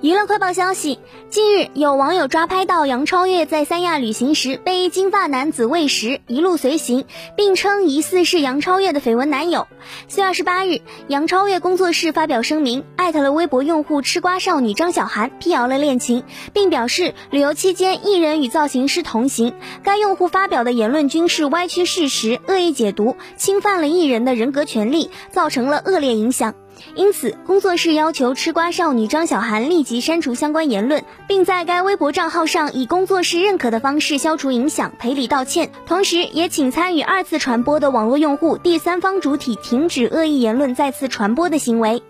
娱乐快报消息：近日，有网友抓拍到杨超越在三亚旅行时被一金发男子喂食，一路随行，并称疑似是杨超越的绯闻男友。四月二十八日，杨超越工作室发表声明，艾特了微博用户吃瓜少女张小涵，辟谣了恋情，并表示旅游期间艺人与造型师同行，该用户发表的言论均是歪曲事实、恶意解读，侵犯了艺人的人格权利，造成了恶劣影响。因此，工作室要求吃瓜少女张小涵立即删除相关言论，并在该微博账号上以工作室认可的方式消除影响、赔礼道歉。同时，也请参与二次传播的网络用户第三方主体停止恶意言论再次传播的行为。